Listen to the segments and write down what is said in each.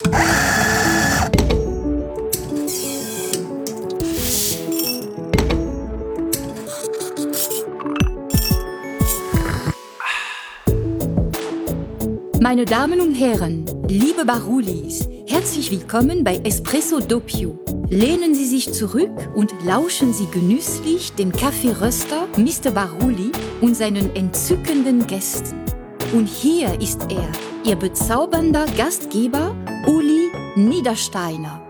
Meine Damen und Herren, liebe Barulis, herzlich willkommen bei Espresso Doppio. Lehnen Sie sich zurück und lauschen Sie genüsslich dem Kaffeeröster Mr. Baruli und seinen entzückenden Gästen. Und hier ist er, Ihr bezaubernder Gastgeber Uli Niedersteiner.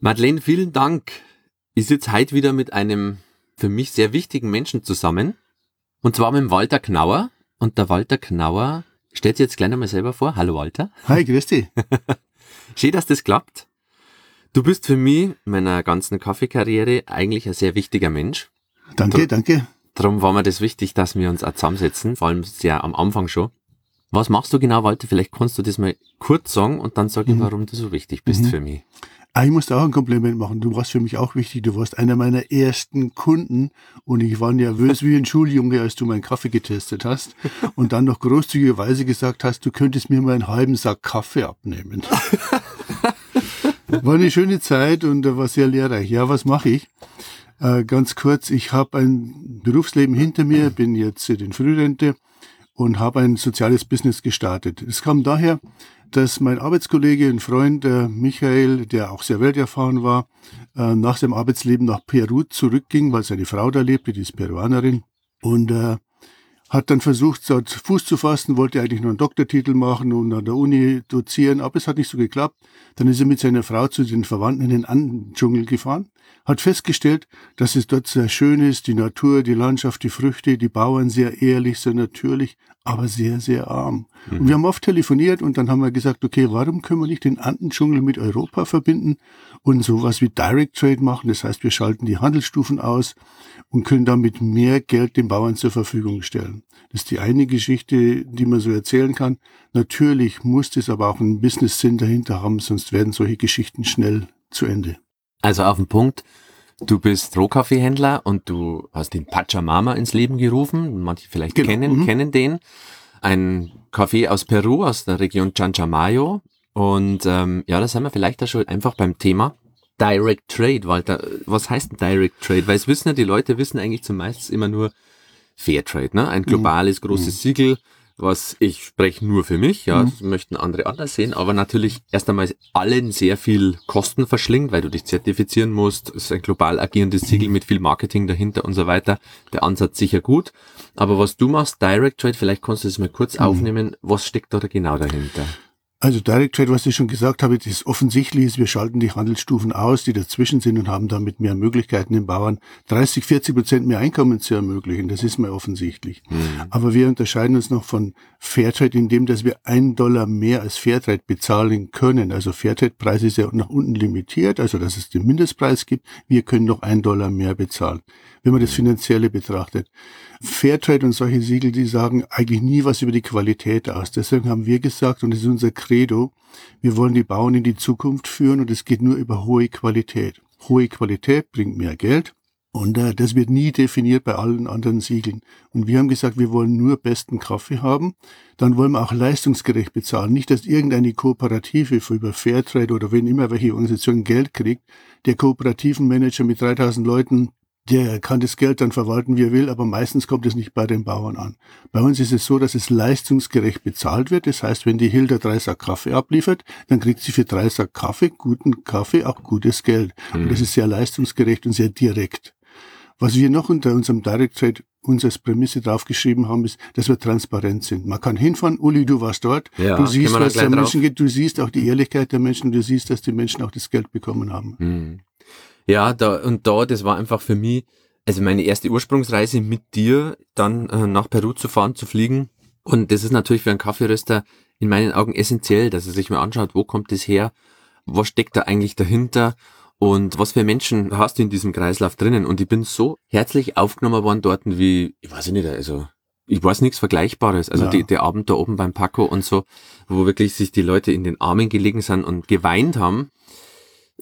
Madeleine, vielen Dank. Ich sitze heute wieder mit einem für mich sehr wichtigen Menschen zusammen. Und zwar mit dem Walter Knauer. Und der Walter Knauer stellt sich jetzt gleich einmal selber vor. Hallo Walter. Hi, grüß dich. Schön, dass das klappt. Du bist für mich in meiner ganzen Kaffeekarriere eigentlich ein sehr wichtiger Mensch. Danke, Dr danke. Darum war mir das wichtig, dass wir uns auch zusammensetzen, vor allem sehr am Anfang schon. Was machst du genau, Walter? Vielleicht kannst du das mal kurz sagen und dann sag ich, mhm. warum du so wichtig bist mhm. für mich. Ah, ich muss da auch ein Kompliment machen. Du warst für mich auch wichtig. Du warst einer meiner ersten Kunden und ich war nervös wie ein Schuljunge, als du meinen Kaffee getestet hast und dann noch großzügigerweise gesagt hast, du könntest mir mal einen halben Sack Kaffee abnehmen. War eine schöne Zeit und war sehr lehrreich. Ja, was mache ich? Äh, ganz kurz, ich habe ein Berufsleben hinter mir, bin jetzt in Frührente und habe ein soziales Business gestartet. Es kam daher, dass mein Arbeitskollege, ein Freund, äh, Michael, der auch sehr welterfahren war, äh, nach seinem Arbeitsleben nach Peru zurückging, weil seine Frau da lebte, die ist Peruanerin. Und äh, hat dann versucht, dort Fuß zu fassen, wollte eigentlich noch einen Doktortitel machen und an der Uni dozieren, aber es hat nicht so geklappt. Dann ist er mit seiner Frau zu den Verwandten in den Andendschungel gefahren, hat festgestellt, dass es dort sehr schön ist, die Natur, die Landschaft, die Früchte, die Bauern sehr ehrlich, sehr natürlich, aber sehr, sehr arm. Mhm. Und wir haben oft telefoniert und dann haben wir gesagt, okay, warum können wir nicht den Andendschungel mit Europa verbinden und sowas wie Direct Trade machen? Das heißt, wir schalten die Handelsstufen aus und können damit mehr Geld den Bauern zur Verfügung stellen. Das ist die eine Geschichte, die man so erzählen kann. Natürlich muss es aber auch einen Business-Sinn dahinter haben, sonst werden solche Geschichten schnell zu Ende. Also auf den Punkt, du bist Rohkaffeehändler und du hast den Pachamama ins Leben gerufen. Manche vielleicht genau. kennen, mhm. kennen den. Ein Kaffee aus Peru, aus der Region Chanchamayo. Und ähm, ja, da sind wir vielleicht da schon einfach beim Thema. Direct Trade, Walter. Was heißt Direct Trade? Weil es wissen ja, die Leute wissen eigentlich zumeist immer nur Fairtrade, ne? Ein globales mhm. großes mhm. Siegel, was ich spreche nur für mich, ja, mhm. das möchten andere anders sehen, aber natürlich erst einmal allen sehr viel Kosten verschlingt, weil du dich zertifizieren musst. Es ist ein global agierendes Siegel mit viel Marketing dahinter und so weiter. Der Ansatz sicher gut. Aber was du machst, Direct Trade, vielleicht kannst du das mal kurz mhm. aufnehmen. Was steckt da genau dahinter? Also Direct Trade, was ich schon gesagt habe, das offensichtlich ist, wir schalten die Handelsstufen aus, die dazwischen sind und haben damit mehr Möglichkeiten, den Bauern 30, 40 Prozent mehr Einkommen zu ermöglichen. Das ist mir offensichtlich. Mhm. Aber wir unterscheiden uns noch von Fairtrade in dem, dass wir einen Dollar mehr als Fairtrade bezahlen können. Also Fairtrade-Preis ist ja nach unten limitiert, also dass es den Mindestpreis gibt. Wir können noch einen Dollar mehr bezahlen wenn man das Finanzielle betrachtet. Fairtrade und solche Siegel, die sagen eigentlich nie was über die Qualität aus. Deswegen haben wir gesagt, und das ist unser Credo, wir wollen die Bauern in die Zukunft führen und es geht nur über hohe Qualität. Hohe Qualität bringt mehr Geld. Und äh, das wird nie definiert bei allen anderen Siegeln. Und wir haben gesagt, wir wollen nur besten Kaffee haben. Dann wollen wir auch leistungsgerecht bezahlen. Nicht, dass irgendeine Kooperative über Fairtrade oder wenn immer welche Organisation Geld kriegt, der kooperativen Manager mit 3000 Leuten der kann das Geld dann verwalten, wie er will, aber meistens kommt es nicht bei den Bauern an. Bei uns ist es so, dass es leistungsgerecht bezahlt wird. Das heißt, wenn die Hilda drei Sack Kaffee abliefert, dann kriegt sie für drei Sack Kaffee, guten Kaffee, auch gutes Geld. Mhm. Und das ist sehr leistungsgerecht und sehr direkt. Was wir noch unter unserem Direct Trade uns als Prämisse draufgeschrieben haben, ist, dass wir transparent sind. Man kann hinfahren, Uli, du warst dort, ja, du siehst, was der Menschen geht, du siehst auch die Ehrlichkeit der Menschen, du siehst, dass die Menschen auch das Geld bekommen haben. Mhm. Ja, da und da, das war einfach für mich, also meine erste Ursprungsreise mit dir, dann äh, nach Peru zu fahren, zu fliegen. Und das ist natürlich für einen Kaffeeröster in meinen Augen essentiell, dass er sich mal anschaut, wo kommt das her, was steckt da eigentlich dahinter und was für Menschen hast du in diesem Kreislauf drinnen. Und ich bin so herzlich aufgenommen worden dort wie, ich weiß nicht, also ich weiß nichts Vergleichbares. Also ja. die, der Abend da oben beim Paco und so, wo wirklich sich die Leute in den Armen gelegen sind und geweint haben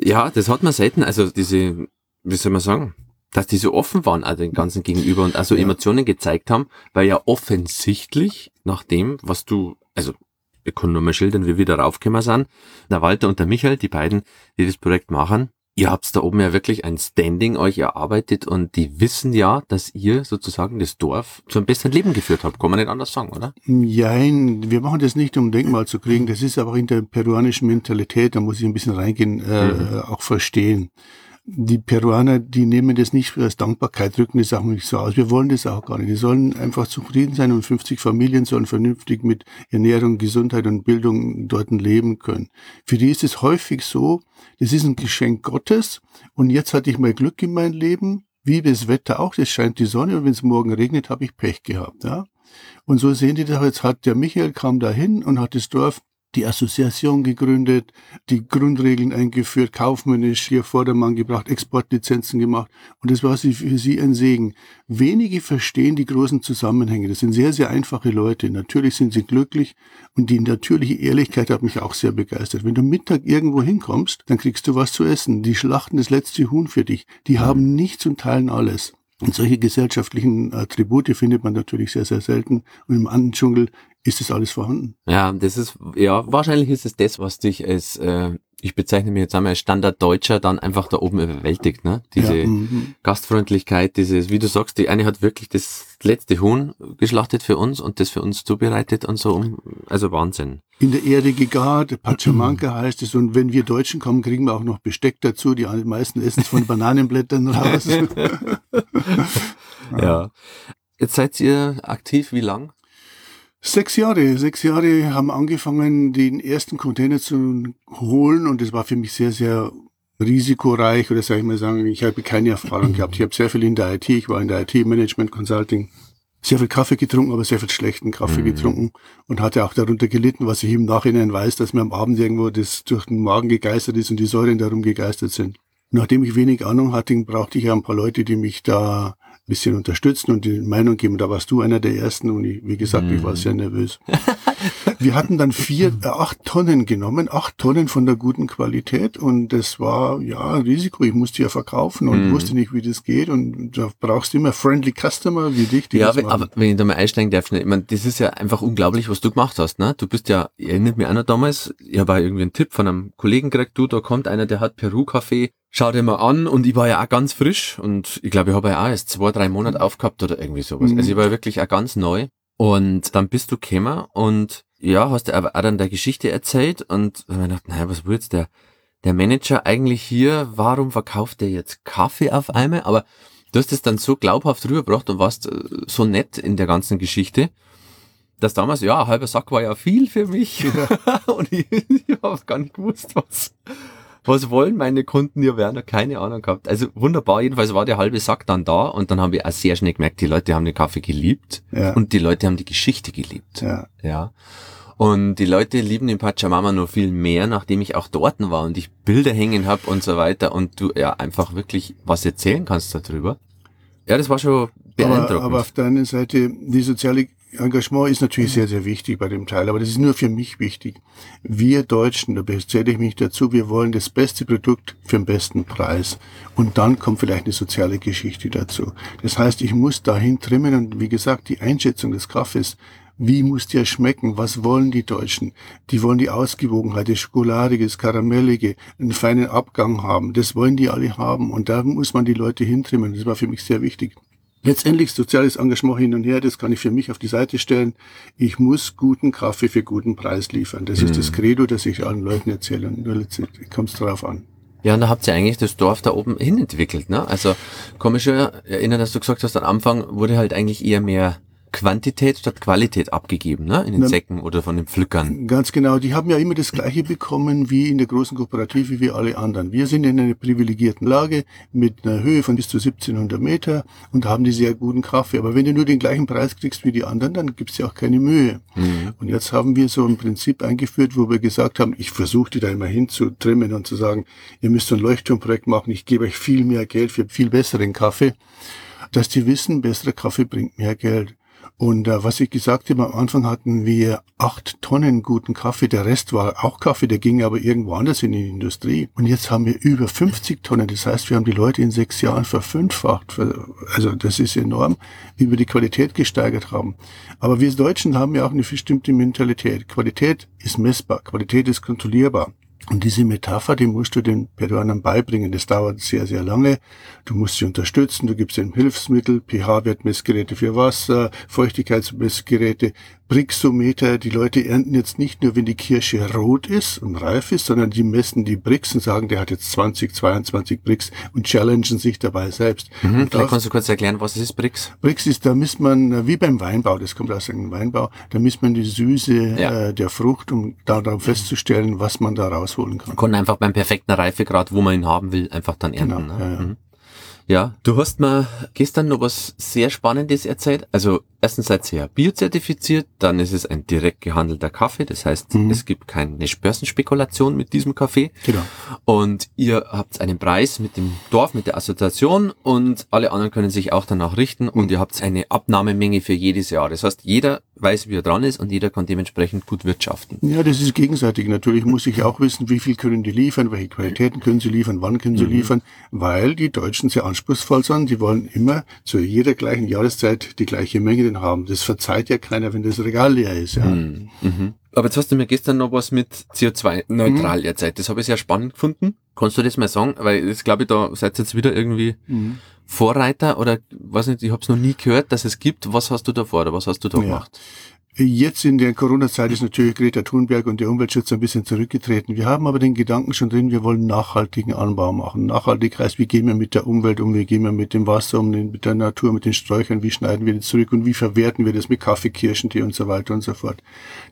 ja, das hat man selten. Also diese, wie soll man sagen, dass die so offen waren, also den ganzen Gegenüber und also ja. Emotionen gezeigt haben, weil ja offensichtlich nach dem, was du, also Ich kann nur mal schildern, wie wir wieder raufgekommen sind. Der Walter und der Michael, die beiden, die das Projekt machen, ihr habt da oben ja wirklich ein Standing euch erarbeitet und die wissen ja, dass ihr sozusagen das Dorf zu einem besseren Leben geführt habt. Kann man nicht anders sagen, oder? Nein, wir machen das nicht, um Denkmal zu kriegen. Das ist aber in der peruanischen Mentalität, da muss ich ein bisschen reingehen, äh, mhm. auch verstehen die Peruaner, die nehmen das nicht als Dankbarkeit, drücken das auch nicht so aus. Wir wollen das auch gar nicht. Die sollen einfach zufrieden sein und 50 Familien sollen vernünftig mit Ernährung, Gesundheit und Bildung dort leben können. Für die ist es häufig so, das ist ein Geschenk Gottes und jetzt hatte ich mal Glück in meinem Leben, wie das Wetter auch, es scheint die Sonne und wenn es morgen regnet, habe ich Pech gehabt. Ja? Und so sehen die das, jetzt hat der Michael kam dahin und hat das Dorf die Assoziation gegründet, die Grundregeln eingeführt, kaufmännisch hier Vordermann gebracht, Exportlizenzen gemacht. Und das war für sie ein Segen. Wenige verstehen die großen Zusammenhänge. Das sind sehr, sehr einfache Leute. Natürlich sind sie glücklich und die natürliche Ehrlichkeit hat mich auch sehr begeistert. Wenn du Mittag irgendwo hinkommst, dann kriegst du was zu essen. Die schlachten das letzte Huhn für dich. Die haben nichts und teilen alles. Und solche gesellschaftlichen Attribute findet man natürlich sehr, sehr selten. Und im Andendschungel ist das alles vorhanden. Ja, das ist, ja, wahrscheinlich ist es das, was dich als, äh, ich bezeichne mich jetzt einmal als Standarddeutscher dann einfach da oben überwältigt, ne? Diese ja, mhm. Gastfreundlichkeit, dieses, wie du sagst, die eine hat wirklich das letzte Huhn geschlachtet für uns und das für uns zubereitet und so, also Wahnsinn. In der Erde gegart, Pachamanca heißt es, und wenn wir Deutschen kommen, kriegen wir auch noch Besteck dazu, die meisten essen es von Bananenblättern raus. ja. Jetzt seid ihr aktiv, wie lang? Sechs Jahre. Sechs Jahre haben angefangen, den ersten Container zu holen und das war für mich sehr, sehr risikoreich oder sag ich mal sagen, ich habe keine Erfahrung gehabt. Ich habe sehr viel in der IT, ich war in der IT Management Consulting, sehr viel Kaffee getrunken, aber sehr viel schlechten Kaffee mhm. getrunken und hatte auch darunter gelitten, was ich im Nachhinein weiß, dass mir am Abend irgendwo das durch den Magen gegeistert ist und die Säuren darum gegeistert sind. Nachdem ich wenig Ahnung hatte, brauchte ich ja ein paar Leute, die mich da bisschen unterstützen und die Meinung geben. Da warst du einer der ersten und ich, wie gesagt, mm. ich war sehr nervös. Wir hatten dann vier, äh, acht Tonnen genommen, acht Tonnen von der guten Qualität und das war ja ein Risiko. Ich musste ja verkaufen und mm. wusste nicht, wie das geht und da brauchst du immer friendly Customer wie dich. Die ja, aber, aber wenn ich da mal einsteigen darf, ich meine, das ist ja einfach unglaublich, was du gemacht hast. Ne? Du bist ja, erinnert mich einer damals, ich habe irgendwie einen Tipp von einem Kollegen gekriegt, du, da kommt einer, der hat Peru-Kaffee schau dir mal an und ich war ja auch ganz frisch und ich glaube, ich habe ja auch erst zwei, drei Monate mhm. aufgehabt oder irgendwie sowas. Mhm. Also ich war wirklich auch ganz neu und dann bist du gekommen und ja, hast du aber auch dann der Geschichte erzählt und ich gedacht, naja, was will jetzt der, der Manager eigentlich hier, warum verkauft der jetzt Kaffee auf einmal? Aber du hast es dann so glaubhaft rübergebracht und warst äh, so nett in der ganzen Geschichte, dass damals, ja, ein halber Sack war ja viel für mich ja. und ich, ich habe gar nicht gewusst, was, was wollen meine Kunden hier werden? Keine Ahnung gehabt. Also wunderbar, jedenfalls war der halbe Sack dann da und dann haben wir auch sehr schnell gemerkt, die Leute haben den Kaffee geliebt ja. und die Leute haben die Geschichte geliebt. Ja. ja. Und die Leute lieben den Pachamama nur viel mehr, nachdem ich auch dort war und ich Bilder hängen habe und so weiter und du ja einfach wirklich was erzählen kannst darüber. Ja, das war schon beeindruckend. Aber, aber auf der anderen Seite, die soziale Engagement ist natürlich sehr, sehr wichtig bei dem Teil, aber das ist nur für mich wichtig. Wir Deutschen, da zähle ich mich dazu, wir wollen das beste Produkt für den besten Preis. Und dann kommt vielleicht eine soziale Geschichte dazu. Das heißt, ich muss dahin trimmen und wie gesagt, die Einschätzung des Kaffees, wie muss der schmecken? Was wollen die Deutschen? Die wollen die Ausgewogenheit, das Schokoladige, das Karamellige, einen feinen Abgang haben. Das wollen die alle haben. Und da muss man die Leute hintrimmen. Das war für mich sehr wichtig. Letztendlich soziales Engagement hin und her, das kann ich für mich auf die Seite stellen. Ich muss guten Kaffee für guten Preis liefern. Das mhm. ist das mhm. Credo, das ich allen Leuten erzähle. Und nur letztendlich kommt es darauf an. Ja, und da habt ihr eigentlich das Dorf da oben hin entwickelt, ne? Also, komisch erinnern, dass du gesagt hast, am Anfang wurde halt eigentlich eher mehr Quantität statt Qualität abgegeben, ne? In den Na, Säcken oder von den Pflückern. Ganz genau. Die haben ja immer das Gleiche bekommen wie in der großen Kooperative wie alle anderen. Wir sind in einer privilegierten Lage mit einer Höhe von bis zu 1700 Meter und haben die sehr guten Kaffee. Aber wenn du nur den gleichen Preis kriegst wie die anderen, dann gibt's ja auch keine Mühe. Mhm. Und jetzt haben wir so ein Prinzip eingeführt, wo wir gesagt haben, ich versuche die da immer hinzutrimmen und zu sagen, ihr müsst ein Leuchtturmprojekt machen, ich gebe euch viel mehr Geld für viel besseren Kaffee dass die wissen, besserer Kaffee bringt mehr Geld. Und äh, was ich gesagt habe, am Anfang hatten wir acht Tonnen guten Kaffee. Der Rest war auch Kaffee, der ging aber irgendwo anders in die Industrie. Und jetzt haben wir über 50 Tonnen. Das heißt, wir haben die Leute in sechs Jahren verfünffacht. Also das ist enorm, wie wir die Qualität gesteigert haben. Aber wir Deutschen haben ja auch eine bestimmte Mentalität. Qualität ist messbar, Qualität ist kontrollierbar. Und diese Metapher, die musst du den Peruanern beibringen. Das dauert sehr, sehr lange. Du musst sie unterstützen, du gibst ihnen Hilfsmittel, pH-Wertmessgeräte für Wasser, Feuchtigkeitsmessgeräte, Brixometer. Die Leute ernten jetzt nicht nur, wenn die Kirsche rot ist und reif ist, sondern die messen die Brix und sagen, der hat jetzt 20, 22 Brix und challengen sich dabei selbst. Mhm, vielleicht kannst du kurz erklären, was ist Brix? Brix ist, da misst man, wie beim Weinbau, das kommt aus einem Weinbau, da misst man die Süße ja. äh, der Frucht, um darauf festzustellen, was man da rausholen kann. Man kann einfach beim perfekten Reifegrad, wo man ihn haben will, einfach dann ernten. Genau, ne? ja, ja. Mhm. Ja, du hast mir gestern noch was sehr Spannendes erzählt. Also erstens seid ihr ja biozertifiziert, dann ist es ein direkt gehandelter Kaffee. Das heißt, mhm. es gibt keine Börsenspekulation mit diesem Kaffee. Genau. Und ihr habt einen Preis mit dem Dorf, mit der Assoziation und alle anderen können sich auch danach richten und mhm. ihr habt eine Abnahmemenge für jedes Jahr. Das heißt, jeder weiß, wie er dran ist und jeder kann dementsprechend gut wirtschaften. Ja, das ist gegenseitig. Natürlich muss ich auch wissen, wie viel können die liefern, welche Qualitäten können sie liefern, wann können sie mhm. liefern, weil die Deutschen sehr anspruchsvoll sind. Die wollen immer zu jeder gleichen Jahreszeit die gleiche Menge haben. Das verzeiht ja keiner, wenn das Regal leer ist. Ja. Mhm. Mhm. Aber jetzt hast du mir gestern noch was mit CO2-neutral mhm. erzählt. Das habe ich sehr spannend gefunden. Kannst du das mal sagen? Weil das glaube ich, da seid ihr jetzt wieder irgendwie mhm. Vorreiter oder weiß nicht, ich habe es noch nie gehört, dass es gibt. Was hast du da vor oder was hast du da ja. gemacht? Jetzt in der Corona-Zeit ist natürlich Greta Thunberg und der Umweltschutz ein bisschen zurückgetreten. Wir haben aber den Gedanken schon drin, wir wollen nachhaltigen Anbau machen. Nachhaltig heißt, wie gehen wir mit der Umwelt um, wie gehen wir mit dem Wasser um, mit der Natur, mit den Sträuchern, wie schneiden wir das zurück und wie verwerten wir das mit Kaffee, Kirschentee und so weiter und so fort.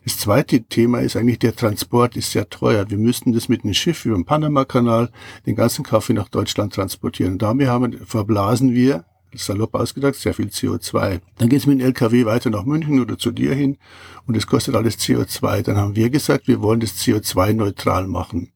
Das zweite Thema ist eigentlich, der Transport ist sehr teuer. Wir müssten das mit einem Schiff über den Panama-Kanal den ganzen Kaffee nach Deutschland transportieren. Und damit haben, verblasen wir salopp ausgedacht, sehr viel CO2. Dann geht es mit dem LKW weiter nach München oder zu dir hin und es kostet alles CO2. Dann haben wir gesagt, wir wollen das CO2-neutral machen.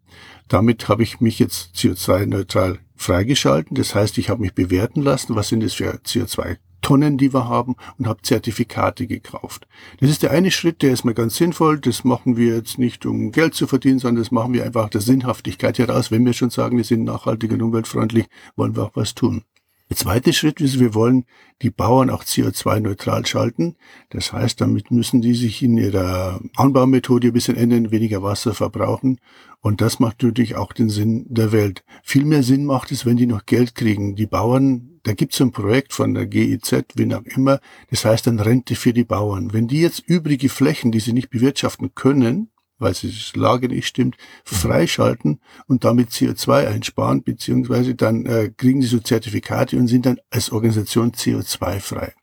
Damit habe ich mich jetzt CO2-neutral freigeschalten. Das heißt, ich habe mich bewerten lassen, was sind das für CO2 Tonnen, die wir haben und habe Zertifikate gekauft. Das ist der eine Schritt, der ist mir ganz sinnvoll. Das machen wir jetzt nicht, um Geld zu verdienen, sondern das machen wir einfach der Sinnhaftigkeit heraus. Wenn wir schon sagen, wir sind nachhaltig und umweltfreundlich, wollen wir auch was tun. Der zweite Schritt ist, wir wollen die Bauern auch CO2-neutral schalten. Das heißt, damit müssen die sich in ihrer Anbaumethode ein bisschen ändern, weniger Wasser verbrauchen. Und das macht natürlich auch den Sinn der Welt. Viel mehr Sinn macht es, wenn die noch Geld kriegen. Die Bauern, da gibt es ein Projekt von der GIZ, wie auch immer, das heißt dann Rente für die Bauern. Wenn die jetzt übrige Flächen, die sie nicht bewirtschaften können, weil die Lage nicht stimmt, freischalten und damit CO2 einsparen, beziehungsweise dann äh, kriegen sie so Zertifikate und sind dann als Organisation CO2-frei.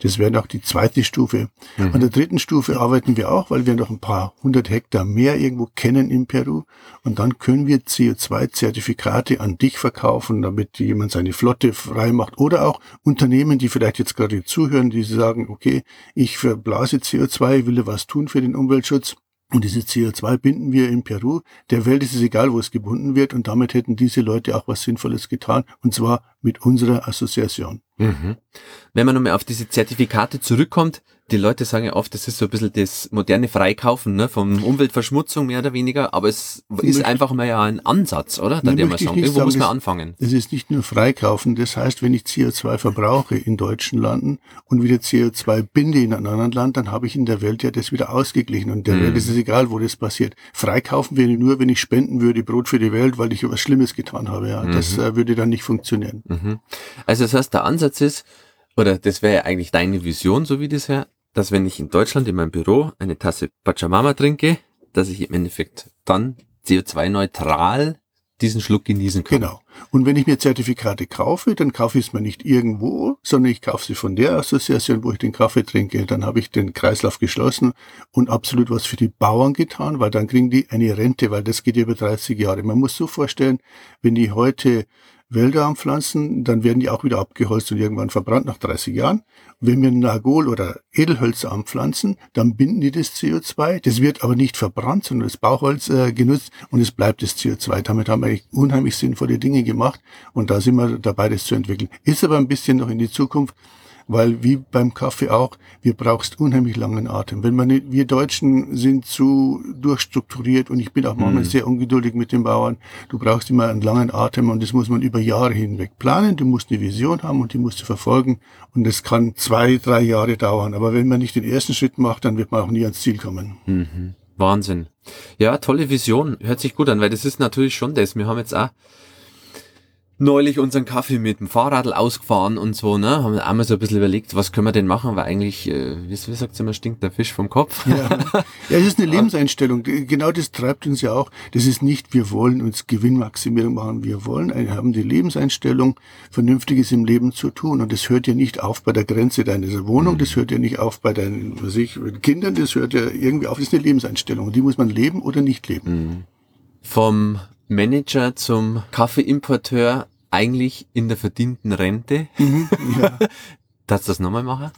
Das wäre noch die zweite Stufe. Mhm. An der dritten Stufe arbeiten wir auch, weil wir noch ein paar hundert Hektar mehr irgendwo kennen in Peru. Und dann können wir CO2-Zertifikate an dich verkaufen, damit jemand seine Flotte frei macht. Oder auch Unternehmen, die vielleicht jetzt gerade zuhören, die sagen, okay, ich verblase CO2, will was tun für den Umweltschutz. Und dieses CO2 binden wir in Peru. Der Welt ist es egal, wo es gebunden wird. Und damit hätten diese Leute auch was Sinnvolles getan. Und zwar mit unserer Assoziation. Mhm. Wenn man nochmal auf diese Zertifikate zurückkommt, die Leute sagen ja oft, das ist so ein bisschen das moderne Freikaufen ne, von Umweltverschmutzung mehr oder weniger, aber es ist möchte, einfach mal ja ein Ansatz, oder? Dann man sagen, irgendwo sagen, muss man anfangen. Es ist nicht nur Freikaufen, das heißt, wenn ich CO2 verbrauche in deutschen Landen und wieder CO2 binde in einem anderen Land, dann habe ich in der Welt ja das wieder ausgeglichen und der hm. Welt ist es egal, wo das passiert. Freikaufen wäre nur, wenn ich spenden würde, Brot für die Welt, weil ich etwas Schlimmes getan habe. Ja. Mhm. Das äh, würde dann nicht funktionieren. Mhm. Also das heißt, der Ansatz ist, oder das wäre ja eigentlich deine Vision, so wie das her, dass wenn ich in Deutschland in meinem Büro eine Tasse Pachamama trinke, dass ich im Endeffekt dann CO2-neutral diesen Schluck genießen kann. Genau. Und wenn ich mir Zertifikate kaufe, dann kaufe ich es mir nicht irgendwo, sondern ich kaufe sie von der Assoziation, wo ich den Kaffee trinke. Dann habe ich den Kreislauf geschlossen und absolut was für die Bauern getan, weil dann kriegen die eine Rente, weil das geht über 30 Jahre. Man muss so vorstellen, wenn die heute Wälder anpflanzen, dann werden die auch wieder abgeholzt und irgendwann verbrannt nach 30 Jahren. wenn wir Nagol oder Edelhölzer anpflanzen, dann binden die das CO2. Das wird aber nicht verbrannt, sondern das Bauholz äh, genutzt und es bleibt das CO2. Damit haben wir unheimlich sinnvolle Dinge gemacht und da sind wir dabei, das zu entwickeln. Ist aber ein bisschen noch in die Zukunft weil wie beim Kaffee auch, wir brauchst unheimlich langen Atem. Wenn man nicht, wir Deutschen sind zu durchstrukturiert und ich bin auch manchmal mhm. sehr ungeduldig mit den Bauern. Du brauchst immer einen langen Atem und das muss man über Jahre hinweg planen. Du musst eine Vision haben und die musst du verfolgen und das kann zwei, drei Jahre dauern. Aber wenn man nicht den ersten Schritt macht, dann wird man auch nie ans Ziel kommen. Mhm. Wahnsinn. Ja, tolle Vision. Hört sich gut an, weil das ist natürlich schon das. Wir haben jetzt auch neulich unseren Kaffee mit dem Fahrrad ausgefahren und so, ne? Haben einmal so ein bisschen überlegt, was können wir denn machen, weil eigentlich, äh, wie, wie sagt immer, stinkt der Fisch vom Kopf. Ja. ja, es ist eine Lebenseinstellung. Genau das treibt uns ja auch. Das ist nicht, wir wollen uns Gewinnmaximierung machen. Wir wollen, wir haben die Lebenseinstellung, Vernünftiges im Leben zu tun. Und das hört ja nicht auf bei der Grenze deiner Wohnung, das hört ja nicht auf bei deinen, was ich, Kindern, das hört ja irgendwie auf. Das ist eine Lebenseinstellung. Die muss man leben oder nicht leben. Mhm. Vom Manager zum Kaffeeimporteur eigentlich in der verdienten Rente. Mhm, ja. Darfst du das nochmal machen?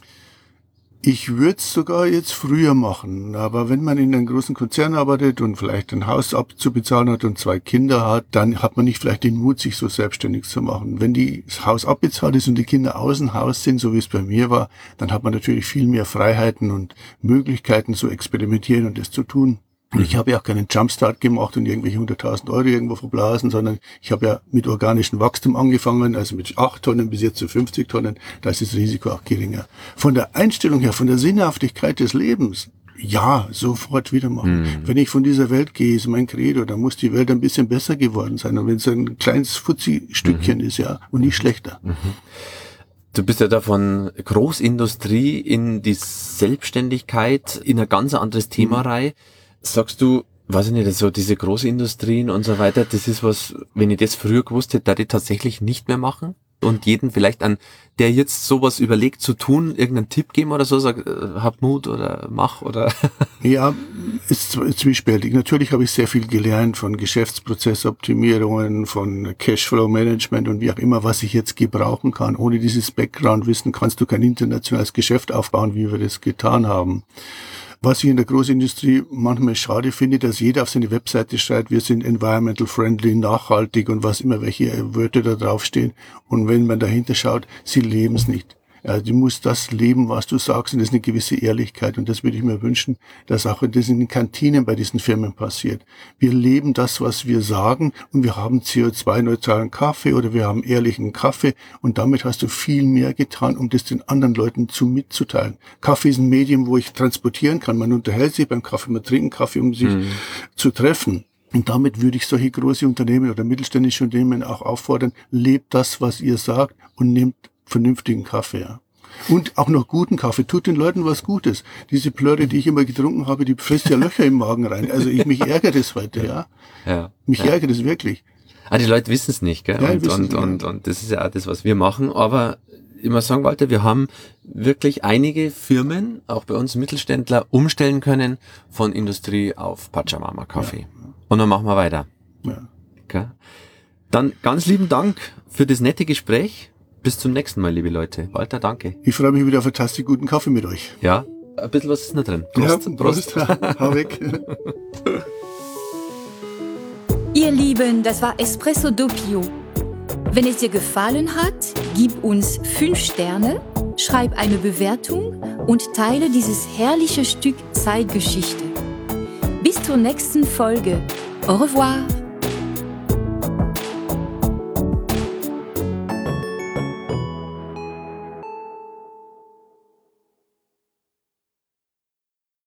Ich würde es sogar jetzt früher machen, aber wenn man in einem großen Konzern arbeitet und vielleicht ein Haus abzubezahlen hat und zwei Kinder hat, dann hat man nicht vielleicht den Mut, sich so selbstständig zu machen. Wenn das Haus abbezahlt ist und die Kinder außen Haus sind, so wie es bei mir war, dann hat man natürlich viel mehr Freiheiten und Möglichkeiten zu experimentieren und das zu tun. Ich habe ja auch keinen Jumpstart gemacht und irgendwelche 100.000 Euro irgendwo verblasen, sondern ich habe ja mit organischem Wachstum angefangen, also mit 8 Tonnen bis jetzt zu 50 Tonnen. Da ist das Risiko auch geringer. Von der Einstellung her, von der Sinnhaftigkeit des Lebens, ja, sofort wieder machen. Mhm. Wenn ich von dieser Welt gehe, ist mein Credo, dann muss die Welt ein bisschen besser geworden sein. Und wenn es ein kleines Fuzzi-Stückchen mhm. ist, ja, und nicht schlechter. Mhm. Du bist ja da von Großindustrie in die Selbstständigkeit in ein ganz anderes Thema mhm. rein. Sagst du, weiß ich nicht, so diese Großindustrien und so weiter, das ist was, wenn ich das früher gewusst hätte, da ich tatsächlich nicht mehr machen? Und jeden vielleicht an, der jetzt sowas überlegt zu tun, irgendeinen Tipp geben oder so, sag, äh, hab Mut oder mach oder. ja, ist zwiespältig. Natürlich habe ich sehr viel gelernt von Geschäftsprozessoptimierungen, von Cashflow-Management und wie auch immer, was ich jetzt gebrauchen kann. Ohne dieses Background-Wissen kannst du kein internationales Geschäft aufbauen, wie wir das getan haben. Was ich in der Großindustrie manchmal schade finde, dass jeder auf seine Webseite schreibt, wir sind environmental friendly, nachhaltig und was immer welche Wörter da draufstehen. Und wenn man dahinter schaut, sie leben es nicht. Ja, du musst das leben, was du sagst, und das ist eine gewisse Ehrlichkeit. Und das würde ich mir wünschen, dass auch das in den Kantinen bei diesen Firmen passiert. Wir leben das, was wir sagen, und wir haben CO2-neutralen Kaffee oder wir haben ehrlichen Kaffee, und damit hast du viel mehr getan, um das den anderen Leuten zu mitzuteilen. Kaffee ist ein Medium, wo ich transportieren kann. Man unterhält sich beim Kaffee, man trinkt Kaffee, um sich mhm. zu treffen. Und damit würde ich solche große Unternehmen oder mittelständische Unternehmen auch auffordern, lebt das, was ihr sagt und nehmt vernünftigen Kaffee. Ja. Und auch noch guten Kaffee. Tut den Leuten was Gutes. Diese Plörre, die ich immer getrunken habe, die frisst ja Löcher im Magen rein. Also ich mich ärgert das heute, ja. ja. Mich ja. ärgert es wirklich. Ah, die Leute wissen es nicht, gell? Ja, und, und, und, und das ist ja auch das, was wir machen. Aber ich muss sagen, Walter, wir haben wirklich einige Firmen, auch bei uns Mittelständler, umstellen können von Industrie auf Pachamama Kaffee. Ja. Und dann machen wir weiter. Ja. Okay. Dann ganz lieben Dank für das nette Gespräch. Bis zum nächsten Mal, liebe Leute. Walter, danke. Ich freue mich wieder auf einen fantastisch guten Kaffee mit euch. Ja, ein bisschen was ist noch drin. Prost. Ja, Prost. Prost. Hau weg. Ihr Lieben, das war Espresso Doppio. Wenn es dir gefallen hat, gib uns 5 Sterne, schreib eine Bewertung und teile dieses herrliche Stück Zeitgeschichte. Bis zur nächsten Folge. Au revoir.